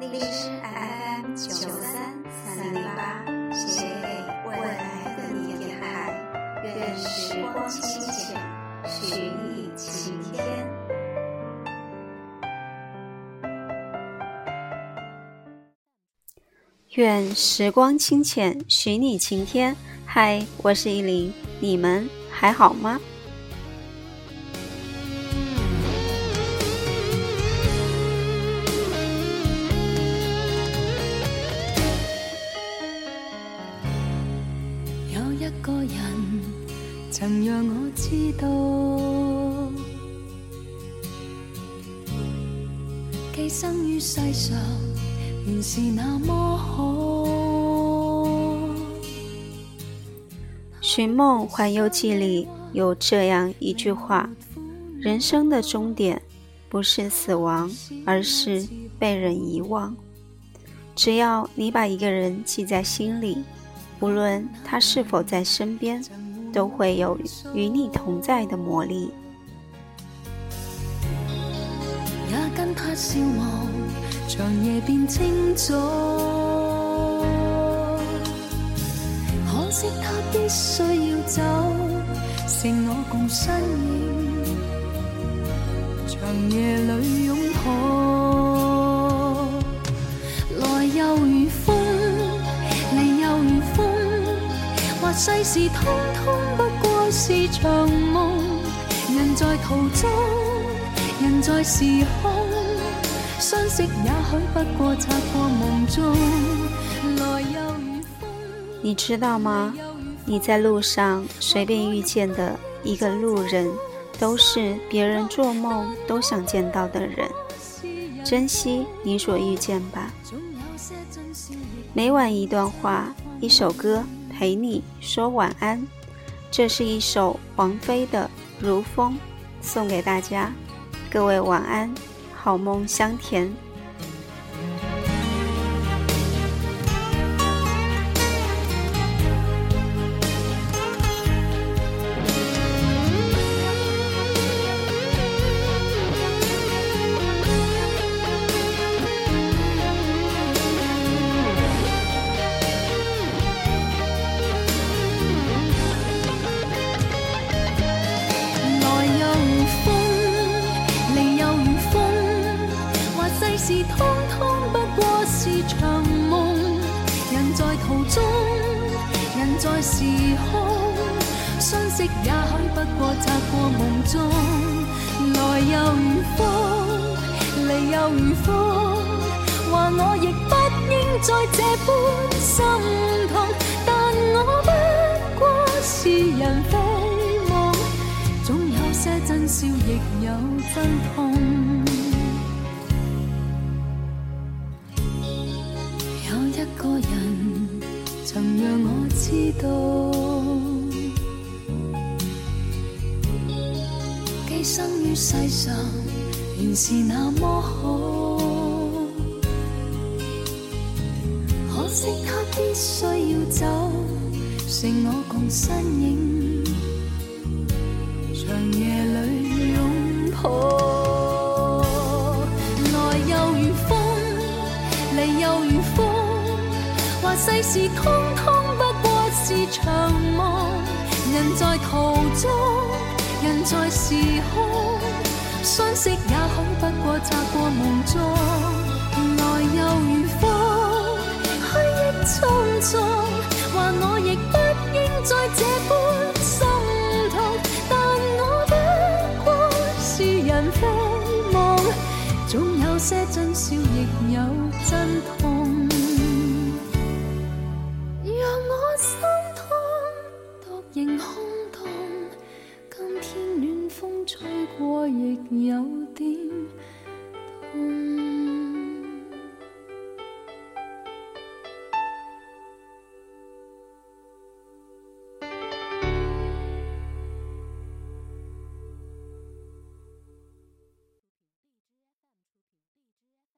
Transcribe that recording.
荔枝 FM 九三三零八，写给未来的你也嗨，愿时光清浅，许你晴天。愿时光清浅，许你晴天。嗨，我是依林，你们还好吗？曾让我知道，于世上，原是那么好。《《寻梦环游记》里有这样一句话：“人生的终点不是死亡，而是被人遗忘。只要你把一个人记在心里，无论他是否在身边。”都会有与你同在的魔力。也跟他笑望，长夜变清早。可惜他必须要走，剩我共身影，长夜里拥抱。世事通通不过是场梦人在途中人在时空相识也许不过擦过梦中来又如风你知道吗你在路上随便遇见的一个路人都是别人做梦都想见到的人珍惜你所遇见吧每晚一段话一首歌陪你说晚安，这是一首王菲的《如风》，送给大家。各位晚安，好梦香甜。时空相识，也许不过擦过梦中。来又如风，离又如风。话我亦不应再这般心痛，但我不过是人非梦，总有些真笑，亦有真痛。我知道，寄生於世上原是那麼好，可惜他必須要走，剩我共身影，長夜裏擁抱。来又如風，離又如風，話世事通通。是长梦，人在途中，人在时空，相识也许不过擦过梦中。来又如风，虚影匆匆，话我亦不应再这般心痛。但我不过是人非梦，总有些真笑，亦有。过亦有点痛。